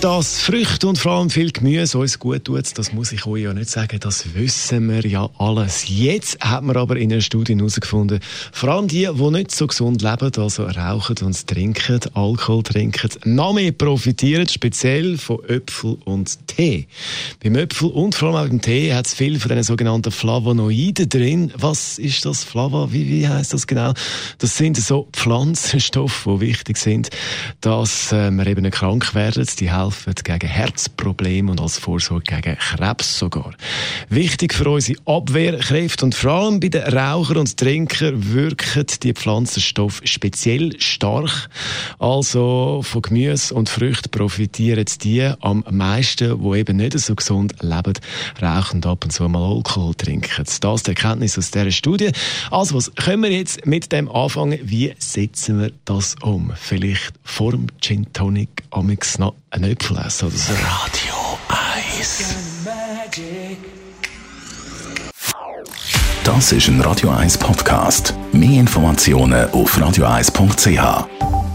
dass Früchte und vor allem viel Gemüse uns gut tut, das muss ich euch ja nicht sagen, das wissen wir ja alles. Jetzt hat man aber in einer Studie herausgefunden, vor allem die, die nicht so gesund leben, also rauchen und trinken, Alkohol trinken, noch mehr profitieren, speziell von Äpfel und Tee. Beim Äpfel und vor allem auch beim Tee hat es viel von den sogenannten Flavonoiden drin. Was ist das Flava? Wie, wie heißt das genau? Das sind so Pflanzenstoffe, die wichtig sind, dass äh, wir eben nicht krank werden. Die helfen gegen Herzprobleme und als Vorsorge gegen Krebs sogar. Wichtig für unsere Abwehrkräfte und vor allem bei den Rauchern und Trinkern wirken die Pflanzenstoffe speziell stark. Also von Gemüse und Früchten profitieren die am meisten, die eben nicht so gesund leben, rauchen ab und zu mal Alkohol trinken. Das ist die Erkenntnis aus dieser Studie. Also was können wir jetzt mit dem anfangen? Wie setzen wir das um? Vielleicht vor dem Gin Tonic amix noch ein Äpfel essen oder so. Radio 1. Das ist ein Radio 1 Podcast. Mehr Informationen auf radio1.ch.